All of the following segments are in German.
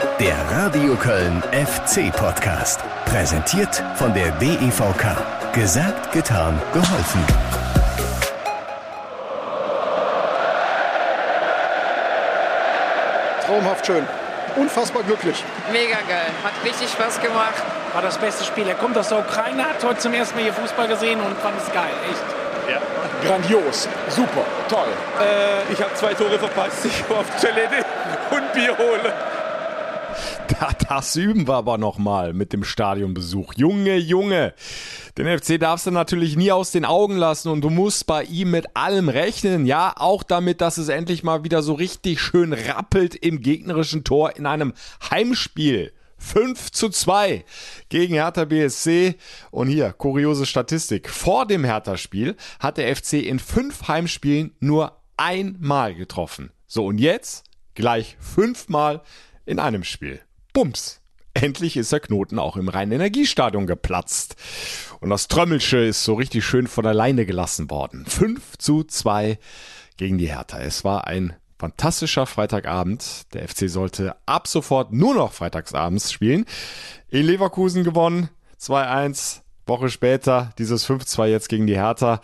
Der Radio Köln FC Podcast. Präsentiert von der DEVK. Gesagt, getan, geholfen. Traumhaft schön. Unfassbar glücklich. Mega geil. Hat richtig Spaß gemacht. War das beste Spiel. Er kommt aus der Ukraine, hat heute zum ersten Mal hier Fußball gesehen und fand es geil. Echt. Ja. Grandios. Super. Toll. Äh, ich habe zwei Tore verpasst. Ich war auf Toilette und Bier hole. Das üben wir aber nochmal mit dem Stadionbesuch. Junge, Junge. Den FC darfst du natürlich nie aus den Augen lassen und du musst bei ihm mit allem rechnen. Ja, auch damit, dass es endlich mal wieder so richtig schön rappelt im gegnerischen Tor in einem Heimspiel. 5 zu 2 gegen Hertha BSC. Und hier, kuriose Statistik. Vor dem Hertha-Spiel hat der FC in fünf Heimspielen nur einmal getroffen. So, und jetzt gleich fünfmal in einem Spiel. Bums. Endlich ist der Knoten auch im Rhein-Energiestadion geplatzt. Und das Trömmelsche ist so richtig schön von alleine gelassen worden. 5 zu 2 gegen die Hertha. Es war ein fantastischer Freitagabend. Der FC sollte ab sofort nur noch freitagsabends spielen. In Leverkusen gewonnen. 2-1. Woche später dieses 5-2 jetzt gegen die Hertha.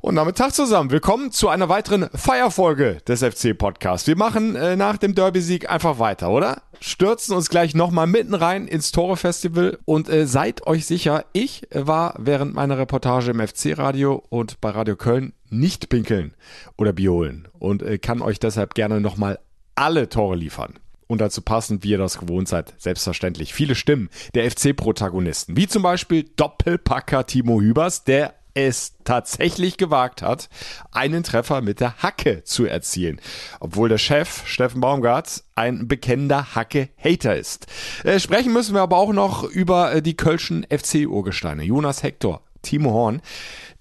Und damit Tag zusammen. Willkommen zu einer weiteren Feierfolge des FC Podcasts. Wir machen äh, nach dem Derby-Sieg einfach weiter, oder? Stürzen uns gleich nochmal mitten rein ins Tore-Festival und äh, seid euch sicher, ich war während meiner Reportage im FC-Radio und bei Radio Köln nicht pinkeln oder biolen und äh, kann euch deshalb gerne nochmal alle Tore liefern und dazu passend, wie ihr das gewohnt seid, selbstverständlich viele Stimmen der FC-Protagonisten, wie zum Beispiel Doppelpacker Timo Hübers, der es tatsächlich gewagt hat, einen Treffer mit der Hacke zu erzielen. Obwohl der Chef Steffen Baumgart ein bekennender Hacke-Hater ist. Äh, sprechen müssen wir aber auch noch über äh, die Kölschen FC-Urgesteine. Jonas Hector, Timo Horn,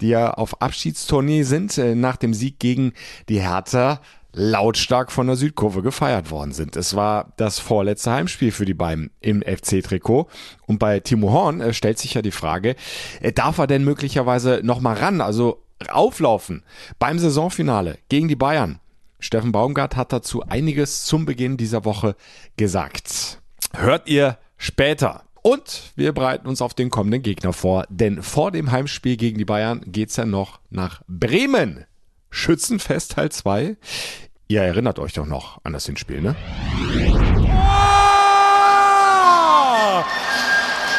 die ja auf Abschiedstournee sind äh, nach dem Sieg gegen die Hertha lautstark von der Südkurve gefeiert worden sind. Es war das vorletzte Heimspiel für die beiden im FC-Trikot. Und bei Timo Horn äh, stellt sich ja die Frage, äh, darf er denn möglicherweise nochmal ran, also auflaufen beim Saisonfinale gegen die Bayern? Steffen Baumgart hat dazu einiges zum Beginn dieser Woche gesagt. Hört ihr später. Und wir bereiten uns auf den kommenden Gegner vor, denn vor dem Heimspiel gegen die Bayern geht's ja noch nach Bremen. Schützenfest Teil 2. Ihr erinnert euch doch noch an das Hinspiel, ne? Oh!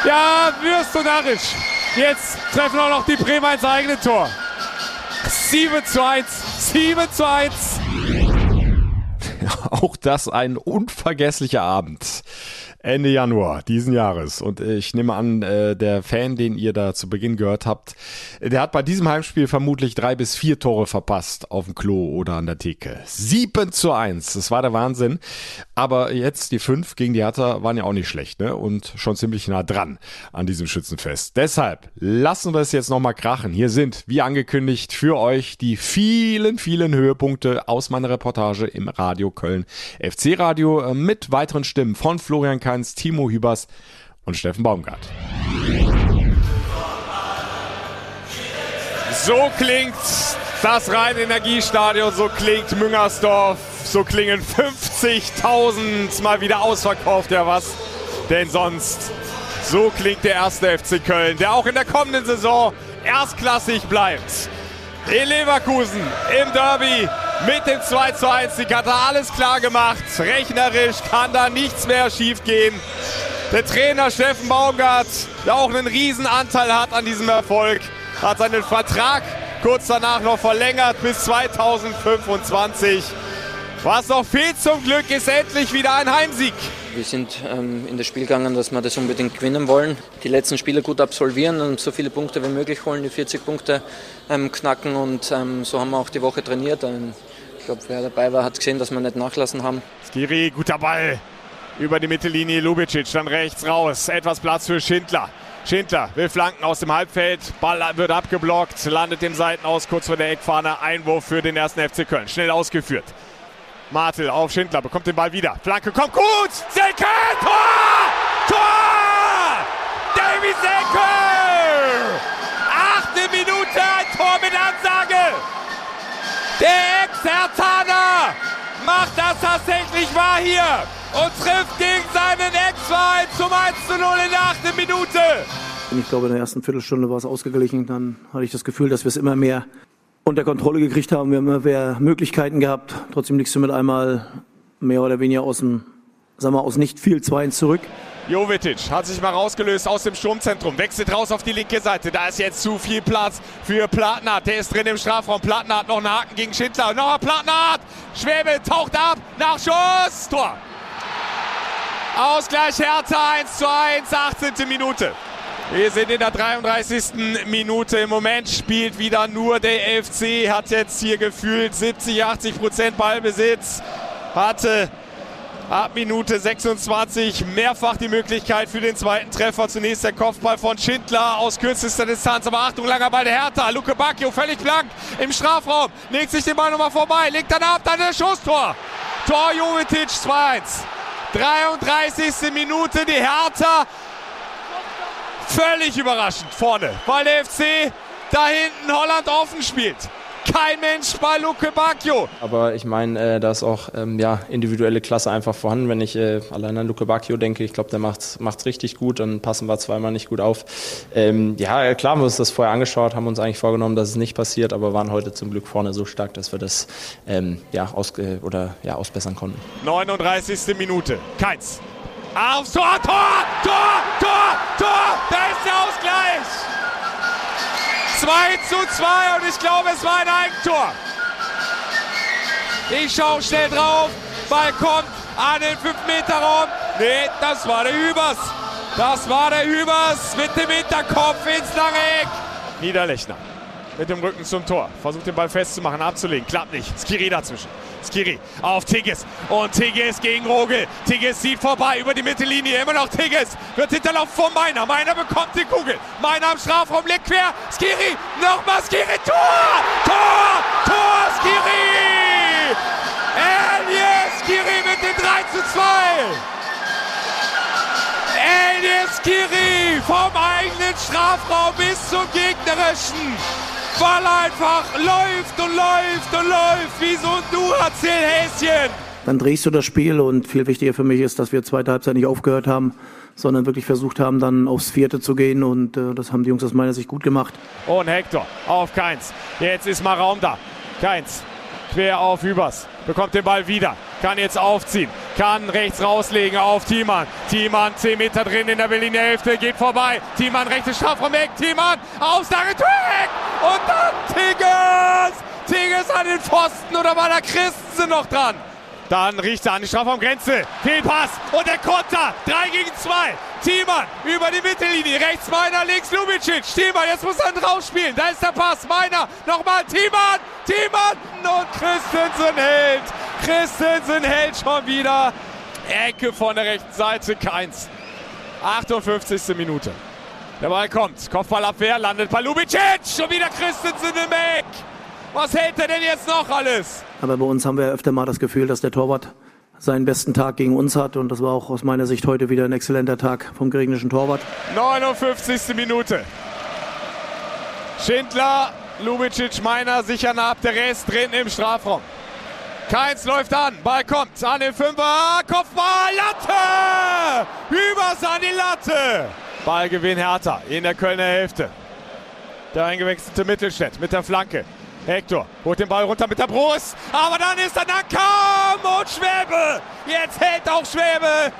Ja, wirst du narrisch. Jetzt treffen auch noch die Bremer ins eigene Tor. 7 zu 1. 7 zu 1. Auch das ein unvergesslicher Abend. Ende Januar diesen Jahres. Und ich nehme an, äh, der Fan, den ihr da zu Beginn gehört habt, der hat bei diesem Heimspiel vermutlich drei bis vier Tore verpasst auf dem Klo oder an der Theke. Sieben zu eins, das war der Wahnsinn. Aber jetzt die fünf gegen die Hertha waren ja auch nicht schlecht, ne? Und schon ziemlich nah dran an diesem Schützenfest. Deshalb lassen wir es jetzt nochmal krachen. Hier sind, wie angekündigt, für euch die vielen, vielen Höhepunkte aus meiner Reportage im Radio Köln FC Radio äh, mit weiteren Stimmen von Florian K Kanz, Timo Hübers und Steffen Baumgart. So klingt das Rhein-Energiestadion, so klingt Müngersdorf, so klingen 50.000 mal wieder ausverkauft, ja was denn sonst. So klingt der erste FC Köln, der auch in der kommenden Saison erstklassig bleibt. In Leverkusen im Derby mit dem 2 zu 1. Die hat er alles klar gemacht. Rechnerisch kann da nichts mehr schief gehen. Der Trainer Steffen Baumgart, der auch einen Riesenanteil hat an diesem Erfolg, hat seinen Vertrag kurz danach noch verlängert bis 2025. Was noch fehlt zum Glück, ist endlich wieder ein Heimsieg. Wir sind ähm, in das Spiel gegangen, dass wir das unbedingt gewinnen wollen. Die letzten Spiele gut absolvieren und so viele Punkte wie möglich holen, die 40 Punkte ähm, knacken. Und ähm, so haben wir auch die Woche trainiert. Ähm, ich glaube, wer dabei war, hat gesehen, dass wir nicht nachlassen haben. Skiri, guter Ball über die Mittellinie. Lubicic dann rechts raus. Etwas Platz für Schindler. Schindler will flanken aus dem Halbfeld. Ball wird abgeblockt, landet im Seitenaus kurz vor der Eckfahne. Einwurf für den ersten FC Köln. Schnell ausgeführt. Martel auf Schindler, bekommt den Ball wieder. Flanke kommt gut. Selke, Tor! Tor! Davy Selke! Achte Minute, ein Tor mit Ansage. Der Ex-Hertaner macht das tatsächlich wahr hier und trifft gegen seinen zum 1 zu 0 in der achten Minute. Ich glaube, in der ersten Viertelstunde war es ausgeglichen. Dann hatte ich das Gefühl, dass wir es immer mehr unter Kontrolle gekriegt haben. Wir haben mehr Möglichkeiten gehabt. Trotzdem liegst du mit einmal mehr oder weniger aus dem, sagen wir, aus nicht viel 2-1 zurück. Jovetic hat sich mal rausgelöst aus dem Sturmzentrum, wechselt raus auf die linke Seite. Da ist jetzt zu viel Platz für Plattenhardt. Der ist drin im Strafraum. Plattenhardt noch einen Haken gegen Schindler. Noch ein Plattenhardt. Schwäbe taucht ab. Nachschuss. Tor. Ausgleich Hertha 1 zu 1, 18. Minute. Wir sind in der 33. Minute. Im Moment spielt wieder nur der FC. Hat jetzt hier gefühlt 70, 80 Prozent Ballbesitz. Hatte ab Minute 26 mehrfach die Möglichkeit für den zweiten Treffer. Zunächst der Kopfball von Schindler aus kürzester Distanz. Aber Achtung, langer Ball der Hertha. Luke Bacchio völlig blank im Strafraum. Legt sich den Ball nochmal vorbei. Legt dann ab. Dann der Schusstor. Tor Jovetic 2-1. 33. Minute. Die Hertha völlig überraschend vorne, weil der FC da hinten Holland offen spielt. Kein Mensch bei Luke Bacchio. Aber ich meine, äh, da ist auch ähm, ja, individuelle Klasse einfach vorhanden. Wenn ich äh, allein an Luke Bacchio denke, ich glaube, der macht es richtig gut. Dann passen wir zweimal nicht gut auf. Ähm, ja, klar, haben wir uns das vorher angeschaut, haben uns eigentlich vorgenommen, dass es nicht passiert, aber waren heute zum Glück vorne so stark, dass wir das ähm, ja, aus, äh, oder, ja, ausbessern konnten. 39. Minute. Keins. Aufs Tor, Tor, Tor, Tor, Tor. Da ist der Ausgleich. 2 zu 2 und ich glaube, es war ein Eigentor. Ich schaue schnell drauf. Ball kommt an den 5-Meter-Raum. Nee, das war der Hübers. Das war der Hübers mit dem Hinterkopf ins lange Eck. Niederlechner mit dem Rücken zum Tor. Versucht den Ball festzumachen, abzulegen. Klappt nicht. Skiri dazwischen. Skiri auf Tigges. Und Tigges gegen Rogel. Tigges zieht vorbei über die Mittellinie. Immer noch Tigges. Wird hinterlaufen von Meiner. Meiner bekommt die Kugel. Meiner am Strafraum legt quer. Skiri. Nochmal Skiri. Tor! Tor! Tor! Skiri! Elias Skiri mit dem 3 zu 2. Elias Skiri vom eigenen Strafraum bis zum gegnerischen. Ball einfach läuft und läuft und läuft wie so ein Duracell-Häschen. Dann drehst du das Spiel und viel wichtiger für mich ist, dass wir zweite Halbzeit nicht aufgehört haben, sondern wirklich versucht haben, dann aufs Vierte zu gehen und äh, das haben die Jungs aus meiner Sicht gut gemacht. Und Hector auf Keins. Jetzt ist mal Raum da. Keins quer auf Übers. Bekommt den Ball wieder. Kann jetzt aufziehen. Kann rechts rauslegen auf Thiemann. Thiemann 10 Meter drin in der Berliner Hälfte. Geht vorbei. Thiemann rechte Strafraum weg. Thiemann Aussage weg. Und dann Tigges. Tigges an den Pfosten. Oder war da Christensen noch dran? Dann riecht er an die Strafraumgrenze. Fehlpass und der Konter. 3 gegen 2. Thiemann über die Mittellinie. Rechts Meiner, links Lubicic. Thiemann, jetzt muss er rausspielen. Da ist der Pass. Meiner, nochmal Thiemann. Thiemann und Christensen hält. Christensen hält schon wieder. Ecke von der rechten Seite. Keins. 58. Minute. Der Ball kommt. Kopfballabwehr landet bei Lubicic. Schon wieder Christensen im Eck. Was hält er denn jetzt noch alles? Aber bei uns haben wir öfter mal das Gefühl, dass der Torwart seinen besten Tag gegen uns hat. Und das war auch aus meiner Sicht heute wieder ein exzellenter Tag vom geregnischen Torwart. 59. Minute. Schindler, Lubicic, Meiner sichern ab, der Rest drin im Strafraum. Keins läuft an, Ball kommt an den Fünfer, Kopfball, Latte! Übers an die Latte! Ballgewinn Hertha in der Kölner Hälfte. Der eingewechselte Mittelstädt mit der Flanke. Hector holt den Ball runter mit der Brust, aber dann ist er Nankam und Schwäbe. Jetzt hält auch Schwäbe.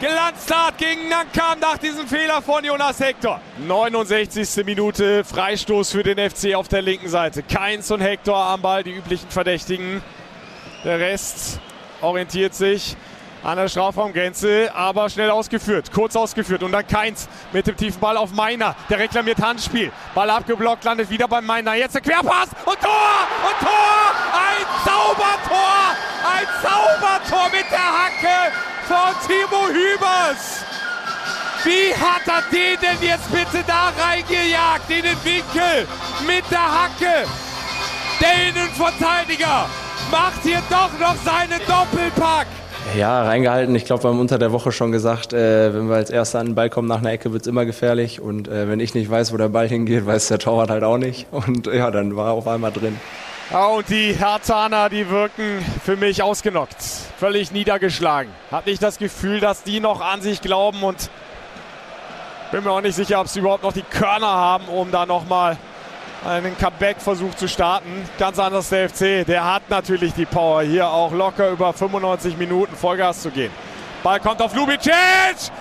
Glanztat gegen Nankam nach diesem Fehler von Jonas Hector. 69. Minute, Freistoß für den FC auf der linken Seite. Keins und Hector am Ball, die üblichen Verdächtigen. Der Rest orientiert sich an der Strafraumgrenze, aber schnell ausgeführt, kurz ausgeführt. Und dann Keins mit dem tiefen Ball auf Meiner, der reklamiert Handspiel, Ball abgeblockt, landet wieder beim Meiner, jetzt der Querpass und Tor! Und Tor, ein Zaubertor, ein Zaubertor mit der Hacke von Timo Hübers. Wie hat er den denn jetzt bitte da reingejagt, in den Winkel mit der Hacke? Der Innenverteidiger macht hier doch noch seinen Doppelpack. Ja, reingehalten. Ich glaube, wir haben unter der Woche schon gesagt, äh, wenn wir als Erster an den Ball kommen nach einer Ecke, wird es immer gefährlich. Und äh, wenn ich nicht weiß, wo der Ball hingeht, weiß der Torwart halt auch nicht. Und ja, dann war er auf einmal drin. Ja, und die Herzaner, die wirken für mich ausgenockt. Völlig niedergeschlagen. Hat nicht das Gefühl, dass die noch an sich glauben und Bin mir auch nicht sicher, ob sie überhaupt noch die Körner haben, um da nochmal einen Comeback-Versuch zu starten. Ganz anders der FC. Der hat natürlich die Power, hier auch locker über 95 Minuten Vollgas zu gehen. Ball kommt auf Lubicic.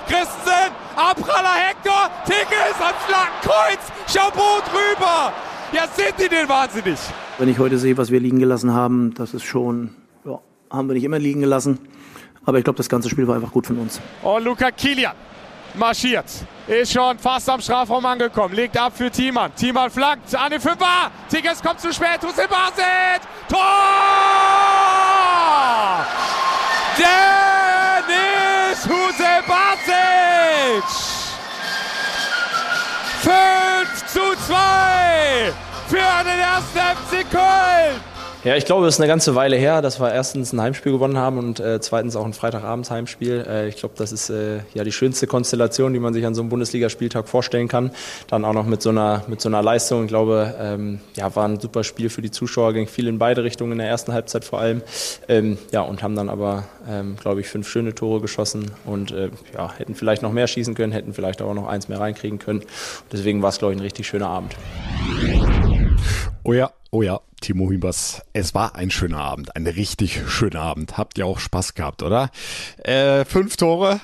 Christensen. Abpraller Hector. Tickels ans Flankenkreuz. Chabot drüber. Ja, sind die denn wahnsinnig? Wenn ich heute sehe, was wir liegen gelassen haben, das ist schon, ja, haben wir nicht immer liegen gelassen. Aber ich glaube, das ganze Spiel war einfach gut von uns. Und Luca Kilian marschiert. Ist schon fast am Strafraum angekommen. Legt ab für Thiemann. Thiemann flankt an den Fünfer. Tigges kommt zu spät. Hussein Basit. Tor! Dennis Hussein Basit! 5 zu 2 für den ersten FC Köln. Ja, ich glaube, es ist eine ganze Weile her, dass wir erstens ein Heimspiel gewonnen haben und äh, zweitens auch ein Freitagabends-Heimspiel. Äh, ich glaube, das ist äh, ja die schönste Konstellation, die man sich an so einem Bundesligaspieltag vorstellen kann. Dann auch noch mit so einer, mit so einer Leistung. Ich glaube, ähm, ja, war ein super Spiel für die Zuschauer, ging viel in beide Richtungen in der ersten Halbzeit vor allem. Ähm, ja, und haben dann aber, ähm, glaube ich, fünf schöne Tore geschossen und äh, ja, hätten vielleicht noch mehr schießen können, hätten vielleicht auch noch eins mehr reinkriegen können. Deswegen war es, glaube ich, ein richtig schöner Abend. Oh ja, oh ja, Timo Hübers, es war ein schöner Abend, ein richtig schöner Abend. Habt ihr auch Spaß gehabt, oder? Äh, fünf Tore,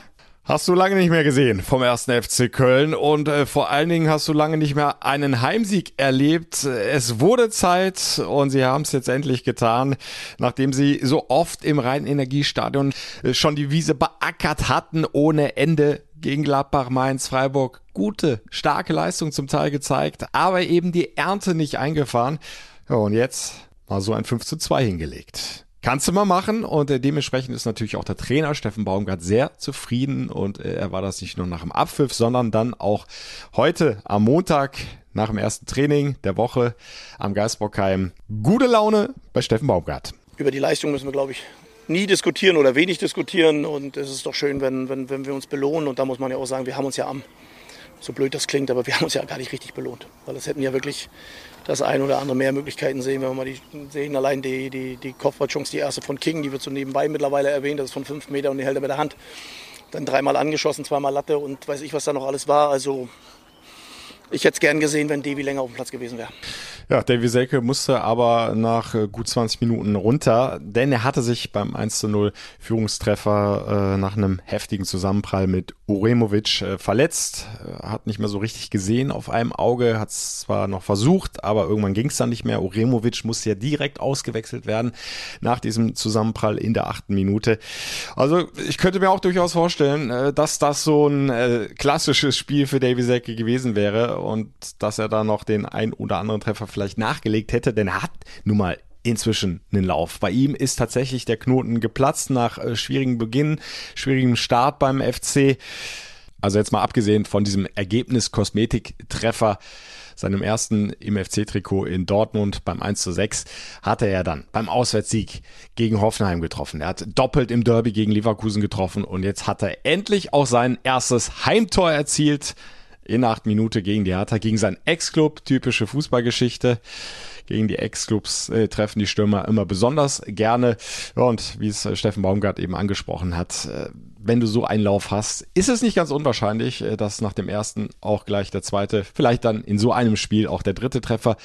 Hast du lange nicht mehr gesehen vom ersten FC Köln und äh, vor allen Dingen hast du lange nicht mehr einen Heimsieg erlebt. Es wurde Zeit und sie haben es jetzt endlich getan, nachdem sie so oft im Rhein-Energiestadion äh, schon die Wiese beackert hatten ohne Ende gegen Gladbach, Mainz, Freiburg. Gute, starke Leistung zum Teil gezeigt, aber eben die Ernte nicht eingefahren. Ja, und jetzt mal so ein 5 zu 2 hingelegt. Kannst du mal machen und äh, dementsprechend ist natürlich auch der Trainer Steffen Baumgart sehr zufrieden und äh, er war das nicht nur nach dem Abpfiff, sondern dann auch heute am Montag nach dem ersten Training der Woche am Geisbockheim. Gute Laune bei Steffen Baumgart. Über die Leistung müssen wir, glaube ich, nie diskutieren oder wenig diskutieren und es ist doch schön, wenn, wenn, wenn wir uns belohnen und da muss man ja auch sagen, wir haben uns ja am, so blöd das klingt, aber wir haben uns ja gar nicht richtig belohnt, weil es hätten ja wirklich das ein oder andere mehr Möglichkeiten sehen. Wenn wir mal die sehen, allein die, die, die Kopfballchance, die erste von King, die wird so nebenbei mittlerweile erwähnt, das ist von fünf Meter und die hält er mit der Hand. Dann dreimal angeschossen, zweimal Latte und weiß ich, was da noch alles war. Also ich hätte es gern gesehen, wenn Devi länger auf dem Platz gewesen wäre. Ja, Davy Selke musste aber nach äh, gut 20 Minuten runter, denn er hatte sich beim 1 zu 0 Führungstreffer äh, nach einem heftigen Zusammenprall mit Uremovic äh, verletzt, äh, hat nicht mehr so richtig gesehen auf einem Auge, hat es zwar noch versucht, aber irgendwann ging es dann nicht mehr. Uremovic musste ja direkt ausgewechselt werden nach diesem Zusammenprall in der achten Minute. Also ich könnte mir auch durchaus vorstellen, äh, dass das so ein klassisches Spiel für Davy Selke gewesen wäre und dass er da noch den ein oder anderen Treffer vielleicht nachgelegt hätte, denn er hat nun mal inzwischen einen Lauf. Bei ihm ist tatsächlich der Knoten geplatzt nach äh, schwierigem Beginn, schwierigem Start beim FC. Also jetzt mal abgesehen von diesem Ergebnis-Kosmetik-Treffer, seinem ersten im FC-Trikot in Dortmund beim 1 zu 6, hatte er dann beim Auswärtssieg gegen Hoffenheim getroffen. Er hat doppelt im Derby gegen Leverkusen getroffen und jetzt hat er endlich auch sein erstes Heimtor erzielt in acht Minuten gegen die Hertha, gegen seinen Ex-Club, typische Fußballgeschichte. Gegen die Ex-Clubs äh, treffen die Stürmer immer besonders gerne. Ja, und wie es äh, Steffen Baumgart eben angesprochen hat, äh, wenn du so einen Lauf hast, ist es nicht ganz unwahrscheinlich, äh, dass nach dem ersten auch gleich der zweite, vielleicht dann in so einem Spiel auch der dritte Treffer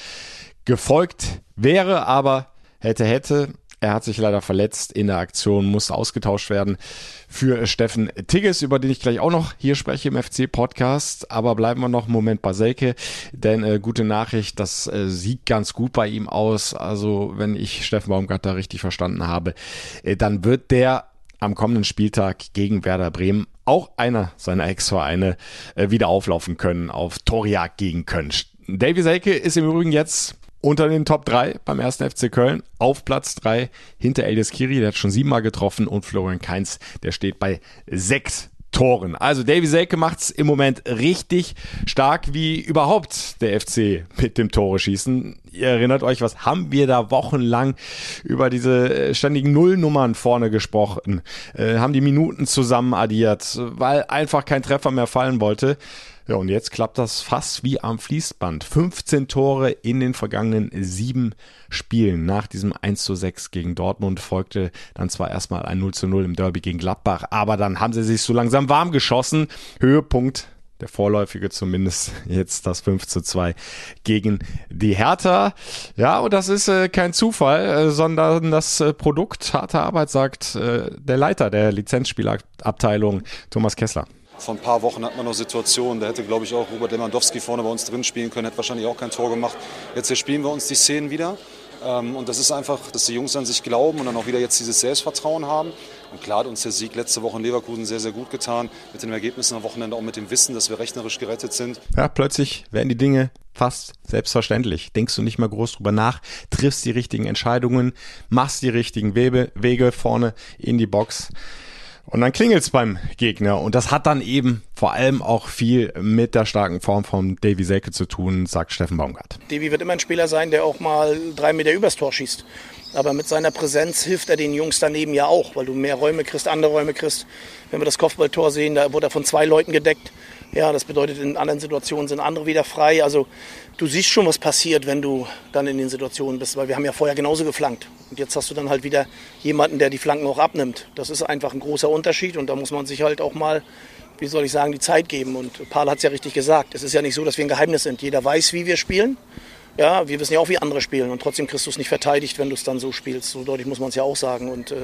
gefolgt wäre, aber hätte, hätte. Er hat sich leider verletzt in der Aktion, muss ausgetauscht werden für Steffen Tigges, über den ich gleich auch noch hier spreche im FC-Podcast. Aber bleiben wir noch einen Moment bei Selke, denn äh, gute Nachricht, das äh, sieht ganz gut bei ihm aus. Also wenn ich Steffen Baumgart da richtig verstanden habe, äh, dann wird der am kommenden Spieltag gegen Werder Bremen auch einer seiner Ex-Vereine äh, wieder auflaufen können, auf Torjagd gegen Köln. Davy Selke ist im Übrigen jetzt unter den Top 3 beim ersten FC Köln, auf Platz 3 hinter Elias Kiri, der hat schon siebenmal getroffen und Florian Kainz, der steht bei sechs Toren. Also Davy Selke macht's im Moment richtig stark, wie überhaupt der FC mit dem Tore schießen. Ihr erinnert euch, was haben wir da wochenlang über diese äh, ständigen Nullnummern vorne gesprochen, äh, haben die Minuten zusammen addiert, weil einfach kein Treffer mehr fallen wollte. Ja, und jetzt klappt das fast wie am Fließband. 15 Tore in den vergangenen sieben Spielen. Nach diesem 1 zu 6 gegen Dortmund folgte dann zwar erstmal ein 0 zu 0 im Derby gegen Gladbach, aber dann haben sie sich so langsam warm geschossen. Höhepunkt der vorläufige zumindest, jetzt das 5 zu 2 gegen die Hertha. Ja, und das ist äh, kein Zufall, äh, sondern das äh, Produkt harter Arbeit, sagt äh, der Leiter der Lizenzspielabteilung, Thomas Kessler. Vor ein paar Wochen hat man noch Situationen, da hätte, glaube ich, auch Robert Lewandowski vorne bei uns drin spielen können, hätte wahrscheinlich auch kein Tor gemacht. Jetzt spielen wir uns die Szenen wieder. Ähm, und das ist einfach, dass die Jungs an sich glauben und dann auch wieder jetzt dieses Selbstvertrauen haben. Und klar hat uns der Sieg letzte Woche in Leverkusen sehr, sehr gut getan. Mit den Ergebnissen am Wochenende auch mit dem Wissen, dass wir rechnerisch gerettet sind. Ja, plötzlich werden die Dinge fast selbstverständlich. Denkst du nicht mal groß drüber nach, triffst die richtigen Entscheidungen, machst die richtigen Wege vorne in die Box. Und dann klingelt's beim Gegner. Und das hat dann eben vor allem auch viel mit der starken Form von Davy Selke zu tun, sagt Steffen Baumgart. Davy wird immer ein Spieler sein, der auch mal drei Meter übers Tor schießt. Aber mit seiner Präsenz hilft er den Jungs daneben ja auch, weil du mehr Räume kriegst, andere Räume kriegst. Wenn wir das Kopfballtor sehen, da wurde er von zwei Leuten gedeckt. Ja, das bedeutet, in anderen Situationen sind andere wieder frei. Also du siehst schon, was passiert, wenn du dann in den Situationen bist, weil wir haben ja vorher genauso geflankt. Und jetzt hast du dann halt wieder jemanden, der die Flanken auch abnimmt. Das ist einfach ein großer Unterschied und da muss man sich halt auch mal, wie soll ich sagen, die Zeit geben. Und Paul hat es ja richtig gesagt. Es ist ja nicht so, dass wir ein Geheimnis sind. Jeder weiß, wie wir spielen. Ja, wir wissen ja auch, wie andere spielen und trotzdem kriegst du es nicht verteidigt, wenn du es dann so spielst. So deutlich muss man es ja auch sagen. Und äh,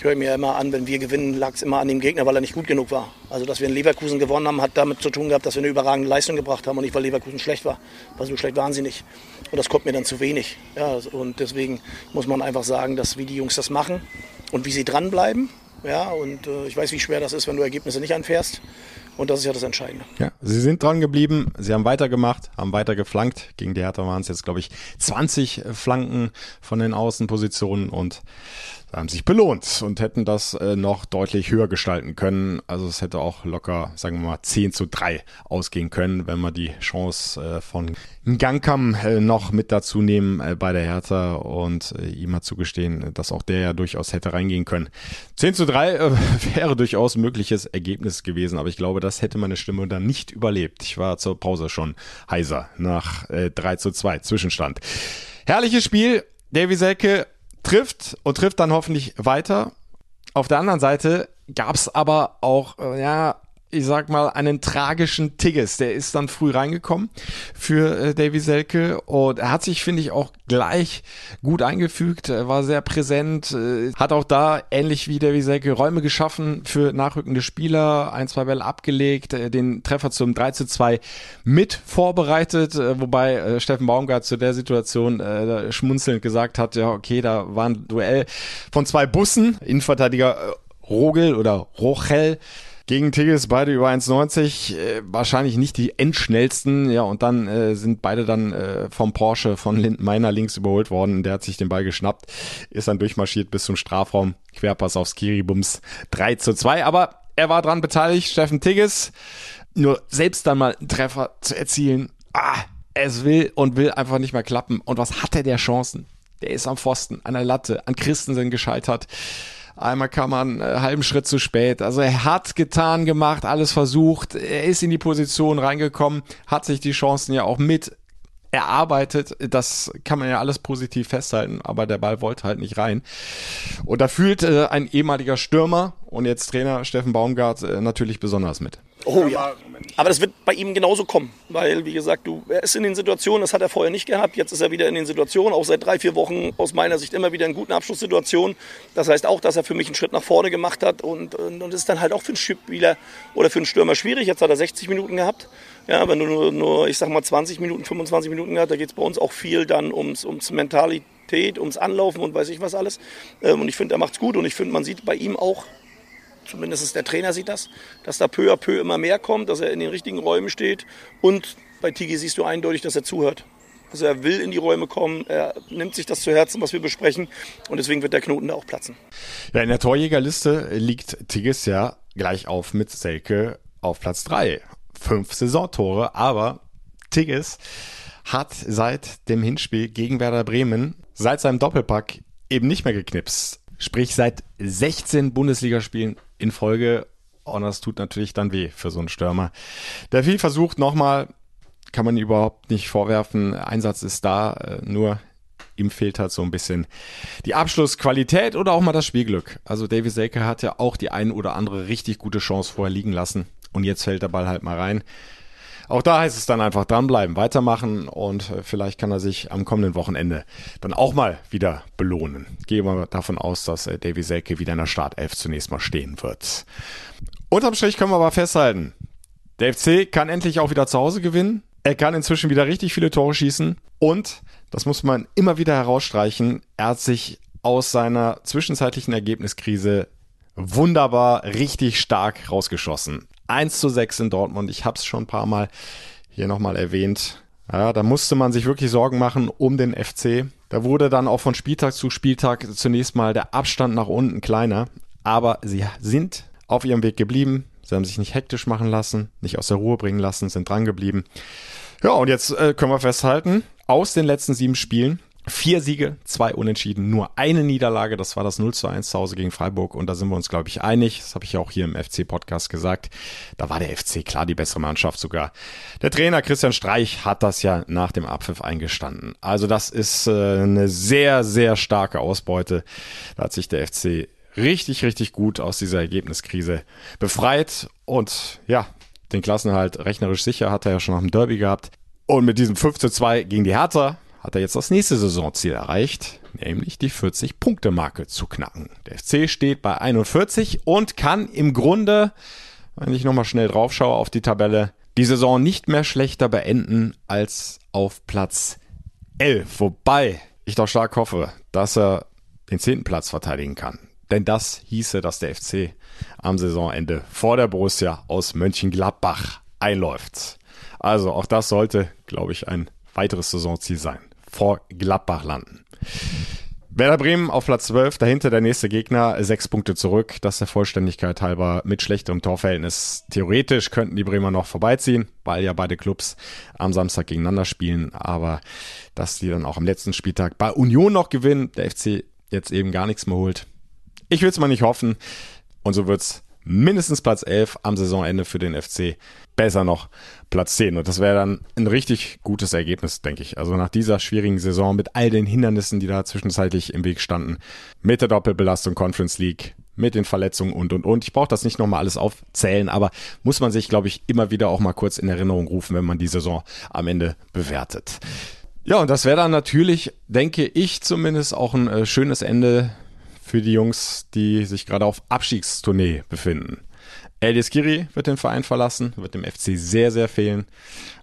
ich höre mir immer an, wenn wir gewinnen, lag es immer an dem Gegner, weil er nicht gut genug war. Also, dass wir in Leverkusen gewonnen haben, hat damit zu tun gehabt, dass wir eine überragende Leistung gebracht haben und nicht, weil Leverkusen schlecht war. Weil so schlecht waren sie nicht. Und das kommt mir dann zu wenig. Ja, und deswegen muss man einfach sagen, dass wie die Jungs das machen und wie sie dranbleiben. Ja, und äh, ich weiß, wie schwer das ist, wenn du Ergebnisse nicht anfährst. Und das ist ja das Entscheidende. Ja, sie sind dran geblieben, sie haben weitergemacht, haben weiter geflankt. Gegen die Hertha waren es jetzt, glaube ich, 20 Flanken von den Außenpositionen und haben sich belohnt und hätten das äh, noch deutlich höher gestalten können. Also es hätte auch locker, sagen wir mal, 10 zu 3 ausgehen können, wenn wir die Chance äh, von Gangkam äh, noch mit dazu nehmen äh, bei der Hertha und äh, ihm mal zugestehen, dass auch der ja durchaus hätte reingehen können. 10 zu 3 äh, wäre durchaus mögliches Ergebnis gewesen, aber ich glaube, das hätte meine Stimme dann nicht überlebt. Ich war zur Pause schon heiser nach äh, 3 zu 2 Zwischenstand. Herrliches Spiel. Davy Selke trifft und trifft dann hoffentlich weiter. Auf der anderen Seite gab es aber auch, äh, ja, ich sag mal, einen tragischen Tigges. Der ist dann früh reingekommen für äh, Davy Selke und er hat sich, finde ich, auch gleich gut eingefügt, er war sehr präsent, äh, hat auch da, ähnlich wie Davy Selke, Räume geschaffen für nachrückende Spieler, ein, zwei Bälle abgelegt, äh, den Treffer zum 3 zu 2 mit vorbereitet, äh, wobei äh, Steffen Baumgart zu der Situation äh, schmunzelnd gesagt hat, ja, okay, da war ein Duell von zwei Bussen, Innenverteidiger äh, Rogel oder Rochel, gegen Tigges beide über 1,90. Äh, wahrscheinlich nicht die endschnellsten. Ja, und dann äh, sind beide dann äh, vom Porsche von Lindmeiner links überholt worden. Der hat sich den Ball geschnappt, ist dann durchmarschiert bis zum Strafraum. Querpass aufs Kiribums 3 zu 2. Aber er war dran beteiligt, Steffen Tigges. Nur selbst dann mal einen Treffer zu erzielen. Ah, es will und will einfach nicht mehr klappen. Und was hat er der Chancen? Der ist am Pfosten, an der Latte, an Christensen gescheitert. Einmal kam man einen halben Schritt zu spät. Also er hat getan, gemacht, alles versucht. Er ist in die Position reingekommen, hat sich die Chancen ja auch mit erarbeitet. Das kann man ja alles positiv festhalten, aber der Ball wollte halt nicht rein. Und da fühlt äh, ein ehemaliger Stürmer und jetzt Trainer Steffen Baumgart äh, natürlich besonders mit. Oh ja. Aber das wird bei ihm genauso kommen, weil, wie gesagt, du, er ist in den Situationen, das hat er vorher nicht gehabt. Jetzt ist er wieder in den Situationen, auch seit drei, vier Wochen aus meiner Sicht immer wieder in guten Abschlusssituationen. Das heißt auch, dass er für mich einen Schritt nach vorne gemacht hat und, und, und ist dann halt auch für einen Spieler oder für einen Stürmer schwierig. Jetzt hat er 60 Minuten gehabt. Ja, wenn du nur, nur ich sag mal, 20 Minuten, 25 Minuten gehabt, da geht es bei uns auch viel dann ums, ums Mentalität, ums Anlaufen und weiß ich was alles. Ähm, und ich finde, er macht's gut und ich finde, man sieht bei ihm auch, zumindest der Trainer sieht das, dass da peu à peu immer mehr kommt, dass er in den richtigen Räumen steht. Und bei Tigi siehst du eindeutig, dass er zuhört. Also er will in die Räume kommen, er nimmt sich das zu Herzen, was wir besprechen. Und deswegen wird der Knoten da auch platzen. Ja, in der Torjägerliste liegt Tigges ja gleich auf mit Selke auf Platz 3. Fünf Saisontore, aber Tigges hat seit dem Hinspiel gegen Werder Bremen, seit seinem Doppelpack eben nicht mehr geknipst. Sprich seit 16 Bundesligaspielen in Folge. Und das tut natürlich dann weh für so einen Stürmer. Der viel versucht nochmal, kann man überhaupt nicht vorwerfen. Einsatz ist da, äh, nur ihm fehlt halt so ein bisschen die Abschlussqualität oder auch mal das Spielglück. Also David Selke hat ja auch die ein oder andere richtig gute Chance vorher liegen lassen. und jetzt fällt der Ball halt mal rein. Auch da heißt es dann einfach dranbleiben, weitermachen und äh, vielleicht kann er sich am kommenden Wochenende dann auch mal wieder belohnen. Gehe mal davon aus, dass äh, Davy Selke wieder in der Startelf zunächst mal stehen wird. Unterm Strich können wir aber festhalten, der FC kann endlich auch wieder zu Hause gewinnen. Er kann inzwischen wieder richtig viele Tore schießen und, das muss man immer wieder herausstreichen, er hat sich aus seiner zwischenzeitlichen Ergebniskrise wunderbar, richtig stark rausgeschossen. 1 zu 6 in Dortmund. Ich habe es schon ein paar Mal hier nochmal erwähnt. Ja, da musste man sich wirklich Sorgen machen um den FC. Da wurde dann auch von Spieltag zu Spieltag zunächst mal der Abstand nach unten kleiner. Aber sie sind auf ihrem Weg geblieben. Sie haben sich nicht hektisch machen lassen, nicht aus der Ruhe bringen lassen, sind dran geblieben. Ja, und jetzt äh, können wir festhalten, aus den letzten sieben Spielen Vier Siege, zwei Unentschieden, nur eine Niederlage. Das war das 0 zu 1 zu Hause gegen Freiburg. Und da sind wir uns, glaube ich, einig. Das habe ich ja auch hier im FC-Podcast gesagt. Da war der FC klar die bessere Mannschaft sogar. Der Trainer Christian Streich hat das ja nach dem Abpfiff eingestanden. Also das ist äh, eine sehr, sehr starke Ausbeute. Da hat sich der FC richtig, richtig gut aus dieser Ergebniskrise befreit. Und ja, den Klassenhalt rechnerisch sicher hat er ja schon nach dem Derby gehabt. Und mit diesem 5 zu 2 gegen die Hertha hat er jetzt das nächste Saisonziel erreicht, nämlich die 40-Punkte-Marke zu knacken. Der FC steht bei 41 und kann im Grunde, wenn ich nochmal schnell draufschaue auf die Tabelle, die Saison nicht mehr schlechter beenden als auf Platz 11. Wobei ich doch stark hoffe, dass er den 10. Platz verteidigen kann. Denn das hieße, dass der FC am Saisonende vor der Borussia aus Mönchengladbach einläuft. Also auch das sollte, glaube ich, ein weiteres Saisonziel sein vor Gladbach landen. Werder Bremen auf Platz 12, dahinter der nächste Gegner, sechs Punkte zurück. Das der Vollständigkeit halber mit schlechterem Torverhältnis. Theoretisch könnten die Bremer noch vorbeiziehen, weil ja beide Clubs am Samstag gegeneinander spielen. Aber dass die dann auch am letzten Spieltag bei Union noch gewinnen, der FC jetzt eben gar nichts mehr holt. Ich will es mal nicht hoffen. Und so wird's mindestens Platz 11 am Saisonende für den FC. Besser noch Platz 10. Und das wäre dann ein richtig gutes Ergebnis, denke ich. Also nach dieser schwierigen Saison mit all den Hindernissen, die da zwischenzeitlich im Weg standen, mit der Doppelbelastung Conference League, mit den Verletzungen und und und. Ich brauche das nicht nochmal alles aufzählen, aber muss man sich, glaube ich, immer wieder auch mal kurz in Erinnerung rufen, wenn man die Saison am Ende bewertet. Ja, und das wäre dann natürlich, denke ich zumindest, auch ein äh, schönes Ende für die Jungs, die sich gerade auf Abstiegstournee befinden. Elias Giri wird den Verein verlassen, wird dem FC sehr, sehr fehlen.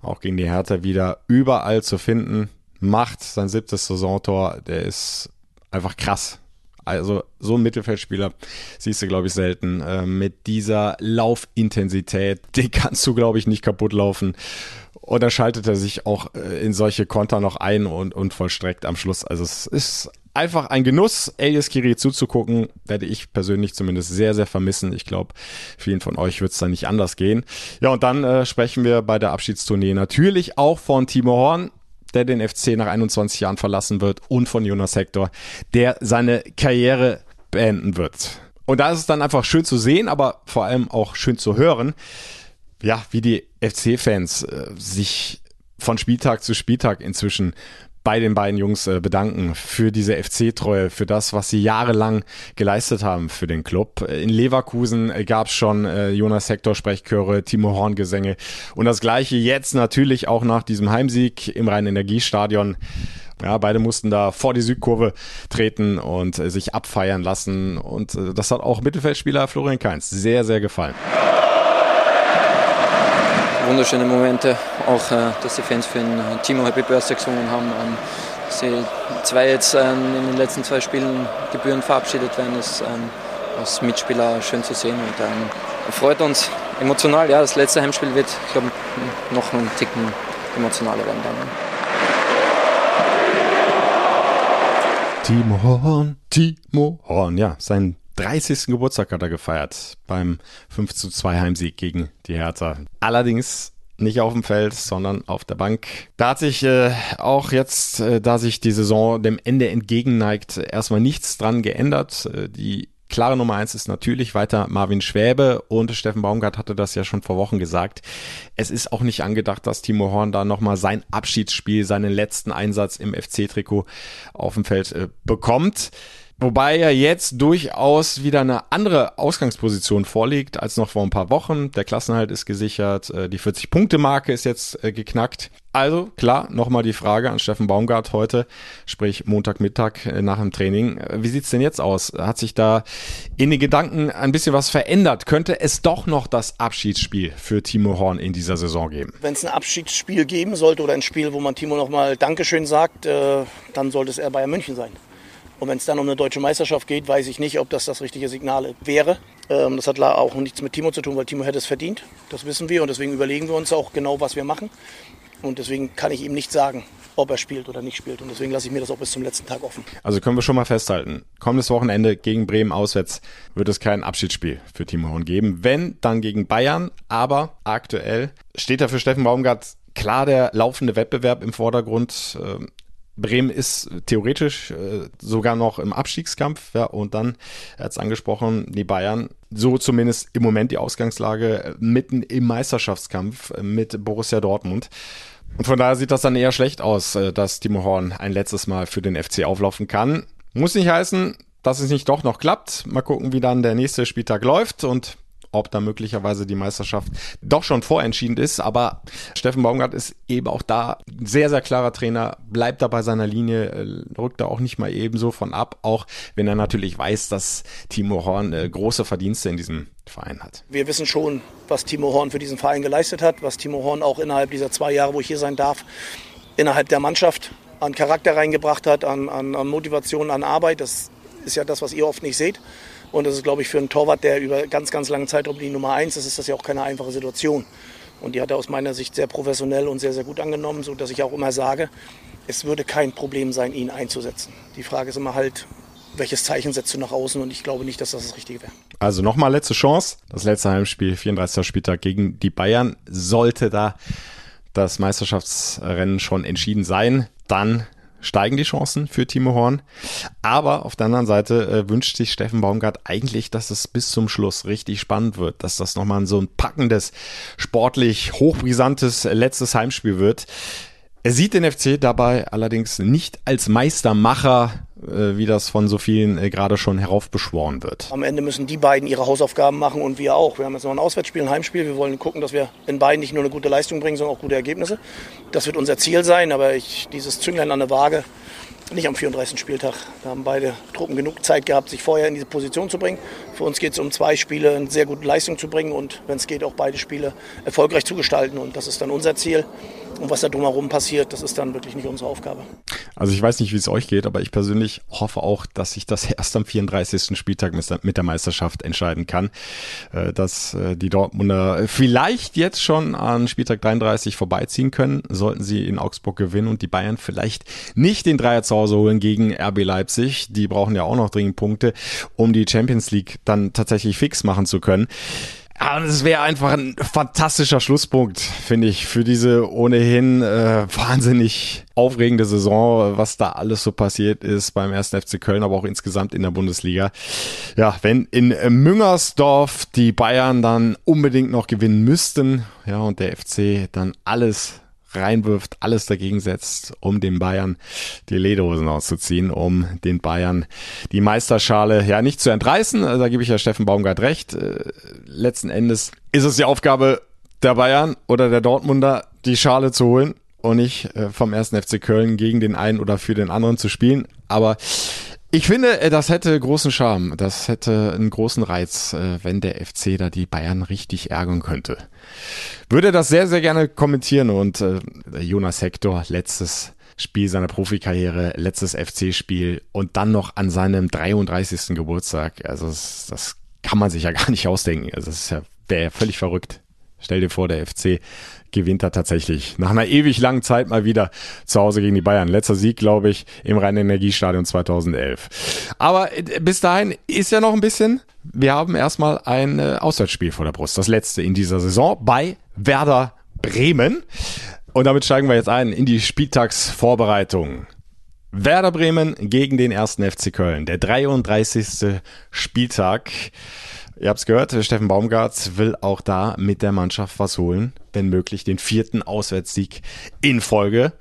Auch gegen die Hertha wieder überall zu finden. Macht sein siebtes Saisontor. Der ist einfach krass. Also so ein Mittelfeldspieler siehst du, glaube ich, selten. Äh, mit dieser Laufintensität, den kannst du, glaube ich, nicht kaputt laufen. Und dann schaltet er sich auch äh, in solche Konter noch ein und, und vollstreckt am Schluss. Also es ist einfach ein Genuss, Elias Kiri zuzugucken, werde ich persönlich zumindest sehr, sehr vermissen. Ich glaube, vielen von euch wird es da nicht anders gehen. Ja, und dann äh, sprechen wir bei der Abschiedstournee natürlich auch von Timo Horn, der den FC nach 21 Jahren verlassen wird und von Jonas Hector, der seine Karriere beenden wird. Und da ist es dann einfach schön zu sehen, aber vor allem auch schön zu hören, ja, wie die FC-Fans äh, sich von Spieltag zu Spieltag inzwischen bei den beiden Jungs äh, bedanken für diese FC-Treue, für das, was sie jahrelang geleistet haben für den Club. In Leverkusen äh, gab es schon äh, Jonas Hector Sprechchöre, Timo Horn Gesänge und das gleiche jetzt natürlich auch nach diesem Heimsieg im Rhein-Energiestadion. Ja, beide mussten da vor die Südkurve treten und sich abfeiern lassen. Und das hat auch Mittelfeldspieler Florian Kainz sehr, sehr gefallen wunderschöne Momente. Auch, äh, dass die Fans für den Timo Happy Birthday gesungen haben. Ähm, dass die zwei jetzt ähm, in den letzten zwei Spielen gebührend verabschiedet werden, ist ähm, als Mitspieler schön zu sehen und freut uns emotional. Ja, das letzte Heimspiel wird, ich glaube, noch einen Ticken emotionaler werden dann. Timo Horn, Timo Horn, ja, sein 30. Geburtstag hat er gefeiert beim 5 zu 2 Heimsieg gegen die Hertha. Allerdings nicht auf dem Feld, sondern auf der Bank. Da hat sich äh, auch jetzt, äh, da sich die Saison dem Ende entgegenneigt, erstmal nichts dran geändert. Äh, die klare Nummer eins ist natürlich weiter Marvin Schwäbe und Steffen Baumgart hatte das ja schon vor Wochen gesagt. Es ist auch nicht angedacht, dass Timo Horn da nochmal sein Abschiedsspiel, seinen letzten Einsatz im FC-Trikot auf dem Feld äh, bekommt. Wobei ja jetzt durchaus wieder eine andere Ausgangsposition vorliegt als noch vor ein paar Wochen. Der Klassenhalt ist gesichert, äh, die 40-Punkte-Marke ist jetzt äh, geknackt. Also klar, nochmal die Frage an Steffen Baumgart heute, sprich Montagmittag äh, nach dem Training. Wie sieht's denn jetzt aus? Hat sich da in den Gedanken ein bisschen was verändert? Könnte es doch noch das Abschiedsspiel für Timo Horn in dieser Saison geben? Wenn es ein Abschiedsspiel geben sollte oder ein Spiel, wo man Timo nochmal Dankeschön sagt, dann sollte es eher Bayern München sein. Und wenn es dann um eine deutsche Meisterschaft geht, weiß ich nicht, ob das das richtige Signal wäre. Ähm, das hat auch nichts mit Timo zu tun, weil Timo hätte es verdient. Das wissen wir und deswegen überlegen wir uns auch genau, was wir machen. Und deswegen kann ich ihm nicht sagen, ob er spielt oder nicht spielt. Und deswegen lasse ich mir das auch bis zum letzten Tag offen. Also können wir schon mal festhalten, kommendes Wochenende gegen Bremen auswärts wird es kein Abschiedsspiel für Timo Horn geben. Wenn, dann gegen Bayern. Aber aktuell steht da für Steffen Baumgart klar der laufende Wettbewerb im Vordergrund. Bremen ist theoretisch äh, sogar noch im Abstiegskampf, ja, und dann, er hat es angesprochen, die Bayern, so zumindest im Moment die Ausgangslage, äh, mitten im Meisterschaftskampf äh, mit Borussia Dortmund. Und von daher sieht das dann eher schlecht aus, äh, dass Timo Horn ein letztes Mal für den FC auflaufen kann. Muss nicht heißen, dass es nicht doch noch klappt. Mal gucken, wie dann der nächste Spieltag läuft und ob da möglicherweise die Meisterschaft doch schon vorentschieden ist. Aber Steffen Baumgart ist eben auch da ein sehr, sehr klarer Trainer, bleibt da bei seiner Linie, äh, rückt da auch nicht mal ebenso von ab, auch wenn er natürlich weiß, dass Timo Horn äh, große Verdienste in diesem Verein hat. Wir wissen schon, was Timo Horn für diesen Verein geleistet hat, was Timo Horn auch innerhalb dieser zwei Jahre, wo ich hier sein darf, innerhalb der Mannschaft an Charakter reingebracht hat, an, an, an Motivation, an Arbeit. Das ist ja das, was ihr oft nicht seht. Und das ist, glaube ich, für einen Torwart, der über ganz, ganz lange Zeitraum die Nummer eins ist, ist das ja auch keine einfache Situation. Und die hat er aus meiner Sicht sehr professionell und sehr, sehr gut angenommen, sodass ich auch immer sage, es würde kein Problem sein, ihn einzusetzen. Die Frage ist immer halt, welches Zeichen setzt du nach außen? Und ich glaube nicht, dass das das Richtige wäre. Also nochmal letzte Chance. Das letzte Heimspiel, 34. Spieltag gegen die Bayern. Sollte da das Meisterschaftsrennen schon entschieden sein, dann steigen die Chancen für Timo Horn. Aber auf der anderen Seite äh, wünscht sich Steffen Baumgart eigentlich, dass es bis zum Schluss richtig spannend wird, dass das nochmal so ein packendes, sportlich hochbrisantes letztes Heimspiel wird. Er sieht den FC dabei allerdings nicht als Meistermacher, wie das von so vielen äh, gerade schon heraufbeschworen wird. Am Ende müssen die beiden ihre Hausaufgaben machen und wir auch. Wir haben jetzt noch ein Auswärtsspiel, ein Heimspiel. Wir wollen gucken, dass wir in beiden nicht nur eine gute Leistung bringen, sondern auch gute Ergebnisse. Das wird unser Ziel sein, aber ich, dieses Zünglein an der Waage, nicht am 34. Spieltag. Da haben beide Truppen genug Zeit gehabt, sich vorher in diese Position zu bringen. Für uns geht es um zwei Spiele, eine sehr gute Leistung zu bringen und wenn es geht, auch beide Spiele erfolgreich zu gestalten. Und das ist dann unser Ziel. Und was da drumherum passiert, das ist dann wirklich nicht unsere Aufgabe. Also ich weiß nicht, wie es euch geht, aber ich persönlich hoffe auch, dass sich das erst am 34. Spieltag mit der Meisterschaft entscheiden kann. Äh, dass äh, die Dortmunder vielleicht jetzt schon an Spieltag 33 vorbeiziehen können, sollten sie in Augsburg gewinnen und die Bayern vielleicht nicht den Dreier zu Hause holen gegen RB Leipzig. Die brauchen ja auch noch dringend Punkte, um die Champions League dann tatsächlich fix machen zu können. Ja, und es wäre einfach ein fantastischer Schlusspunkt, finde ich, für diese ohnehin äh, wahnsinnig aufregende Saison, was da alles so passiert ist beim 1. FC Köln, aber auch insgesamt in der Bundesliga. Ja, wenn in Müngersdorf die Bayern dann unbedingt noch gewinnen müssten, ja, und der FC dann alles reinwirft, alles dagegen setzt, um den Bayern die Lederhosen auszuziehen, um den Bayern die Meisterschale ja nicht zu entreißen. Also da gebe ich ja Steffen Baumgart recht. Äh, letzten Endes ist es die Aufgabe der Bayern oder der Dortmunder, die Schale zu holen und nicht äh, vom ersten FC Köln gegen den einen oder für den anderen zu spielen. Aber ich finde, äh, das hätte großen Charme, das hätte einen großen Reiz, äh, wenn der FC da die Bayern richtig ärgern könnte. Würde das sehr, sehr gerne kommentieren und äh, Jonas Hector, letztes Spiel seiner Profikarriere, letztes FC-Spiel und dann noch an seinem 33. Geburtstag. Also das, das kann man sich ja gar nicht ausdenken. Also das ist ja, wäre ja völlig verrückt. Stell dir vor, der FC gewinnt er tatsächlich nach einer ewig langen Zeit mal wieder zu Hause gegen die Bayern. Letzter Sieg, glaube ich, im Rhein-Energiestadion 2011. Aber äh, bis dahin ist ja noch ein bisschen. Wir haben erstmal ein äh, Auswärtsspiel vor der Brust. Das letzte in dieser Saison bei Werder Bremen. Und damit steigen wir jetzt ein in die Spieltagsvorbereitung. Werder Bremen gegen den ersten FC Köln. Der 33. Spieltag. Ihr habt es gehört, Steffen Baumgart will auch da mit der Mannschaft was holen, wenn möglich den vierten Auswärtssieg in Folge.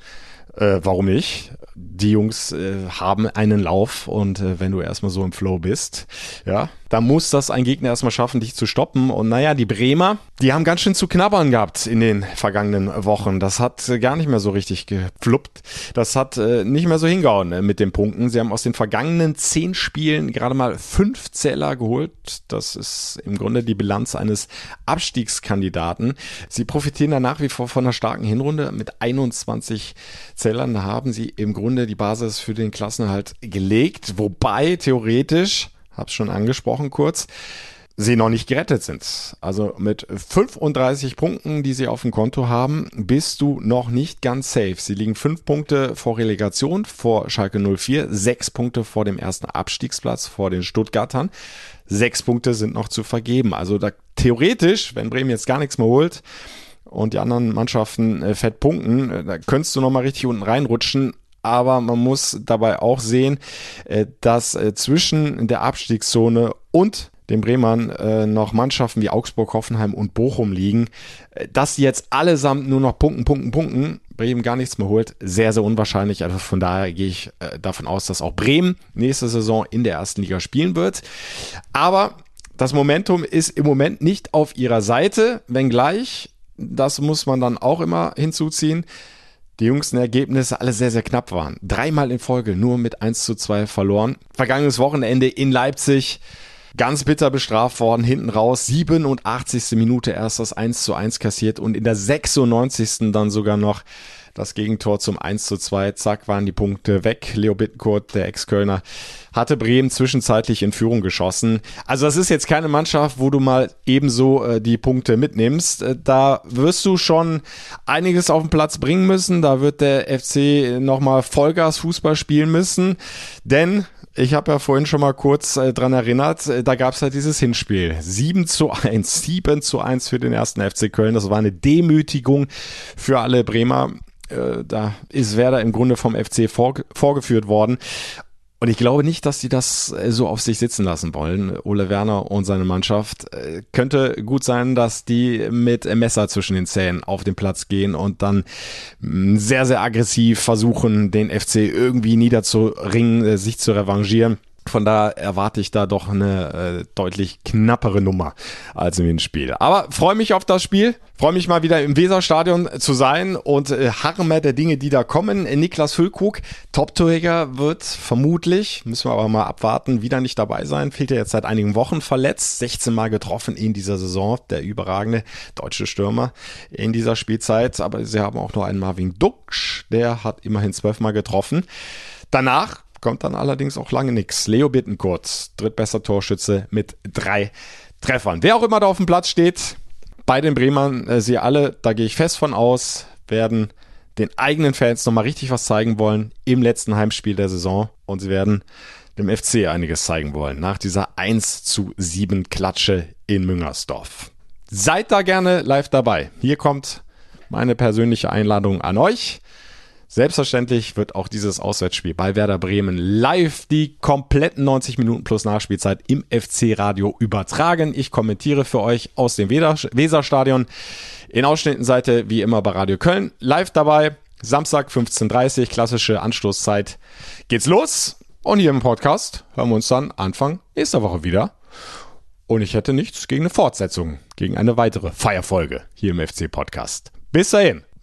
Äh, warum nicht? Die Jungs äh, haben einen Lauf und äh, wenn du erstmal so im Flow bist, ja, da muss das ein Gegner erstmal schaffen, dich zu stoppen. Und naja, die Bremer, die haben ganz schön zu knabbern gehabt in den vergangenen Wochen. Das hat äh, gar nicht mehr so richtig gefluppt. Das hat äh, nicht mehr so hingehauen äh, mit den Punkten. Sie haben aus den vergangenen zehn Spielen gerade mal fünf Zähler geholt. Das ist im Grunde die Bilanz eines Abstiegskandidaten. Sie profitieren da nach wie vor von einer starken Hinrunde. Mit 21 Zählern haben sie im Grunde die Basis für den Klassenhalt gelegt. Wobei theoretisch hab's schon angesprochen kurz, sie noch nicht gerettet sind. Also mit 35 Punkten, die sie auf dem Konto haben, bist du noch nicht ganz safe. Sie liegen fünf Punkte vor Relegation, vor Schalke 04, sechs Punkte vor dem ersten Abstiegsplatz, vor den Stuttgartern. Sechs Punkte sind noch zu vergeben. Also da theoretisch, wenn Bremen jetzt gar nichts mehr holt, und die anderen Mannschaften äh, fett punkten, äh, da könntest du noch mal richtig unten reinrutschen aber man muss dabei auch sehen, äh, dass äh, zwischen der Abstiegszone und den Bremern äh, noch Mannschaften wie Augsburg, Hoffenheim und Bochum liegen. Dass sie jetzt allesamt nur noch punkten, punkten, punkten, Bremen gar nichts mehr holt, sehr, sehr unwahrscheinlich. Also von daher gehe ich davon aus, dass auch Bremen nächste Saison in der ersten Liga spielen wird. Aber das Momentum ist im Moment nicht auf ihrer Seite, wenngleich, das muss man dann auch immer hinzuziehen, die jüngsten Ergebnisse alle sehr, sehr knapp waren. Dreimal in Folge nur mit 1 zu 2 verloren. Vergangenes Wochenende in Leipzig ganz bitter bestraft worden, hinten raus, 87. Minute erst das 1 zu 1 kassiert und in der 96. dann sogar noch das Gegentor zum 1 zu 2. Zack, waren die Punkte weg. Leo Bittencourt, der Ex-Kölner, hatte Bremen zwischenzeitlich in Führung geschossen. Also das ist jetzt keine Mannschaft, wo du mal ebenso äh, die Punkte mitnimmst. Äh, da wirst du schon einiges auf den Platz bringen müssen. Da wird der FC nochmal Vollgas Fußball spielen müssen. Denn ich habe ja vorhin schon mal kurz äh, dran erinnert, äh, da gab es halt dieses Hinspiel. 7 zu 1, 7 zu 1 für den ersten FC Köln. Das war eine Demütigung für alle Bremer. Äh, da ist Werder im Grunde vom FC vor, vorgeführt worden. Und ich glaube nicht, dass sie das äh, so auf sich sitzen lassen wollen. Ole Werner und seine Mannschaft. Äh, könnte gut sein, dass die mit Messer zwischen den Zähnen auf den Platz gehen und dann mm, sehr, sehr aggressiv versuchen, den FC irgendwie niederzuringen, sich zu revanchieren. Von da erwarte ich da doch eine äh, deutlich knappere Nummer als im Hinspiel. Aber freue mich auf das Spiel. Freue mich mal wieder im Weserstadion zu sein und äh, harme der Dinge, die da kommen. Niklas Füllkrug, Top-Torjäger, wird vermutlich, müssen wir aber mal abwarten, wieder nicht dabei sein. Fehlt ja jetzt seit einigen Wochen verletzt. 16 Mal getroffen in dieser Saison. Der überragende deutsche Stürmer in dieser Spielzeit. Aber sie haben auch noch einen Marvin Duksch. Der hat immerhin 12 Mal getroffen. Danach kommt dann allerdings auch lange nichts. Leo Bittencourt, drittbester Torschütze mit drei Treffern. Wer auch immer da auf dem Platz steht, bei den Bremern, äh, sie alle, da gehe ich fest von aus, werden den eigenen Fans nochmal richtig was zeigen wollen im letzten Heimspiel der Saison und sie werden dem FC einiges zeigen wollen nach dieser 1 zu 7 Klatsche in Müngersdorf. Seid da gerne live dabei. Hier kommt meine persönliche Einladung an euch. Selbstverständlich wird auch dieses Auswärtsspiel bei Werder Bremen live die kompletten 90 Minuten plus Nachspielzeit im FC-Radio übertragen. Ich kommentiere für euch aus dem Weserstadion. In Ausschnitten seid ihr wie immer bei Radio Köln live dabei. Samstag 15.30 Uhr, klassische Anstoßzeit. Geht's los. Und hier im Podcast hören wir uns dann Anfang nächster Woche wieder. Und ich hätte nichts gegen eine Fortsetzung, gegen eine weitere Feierfolge hier im FC-Podcast. Bis dahin,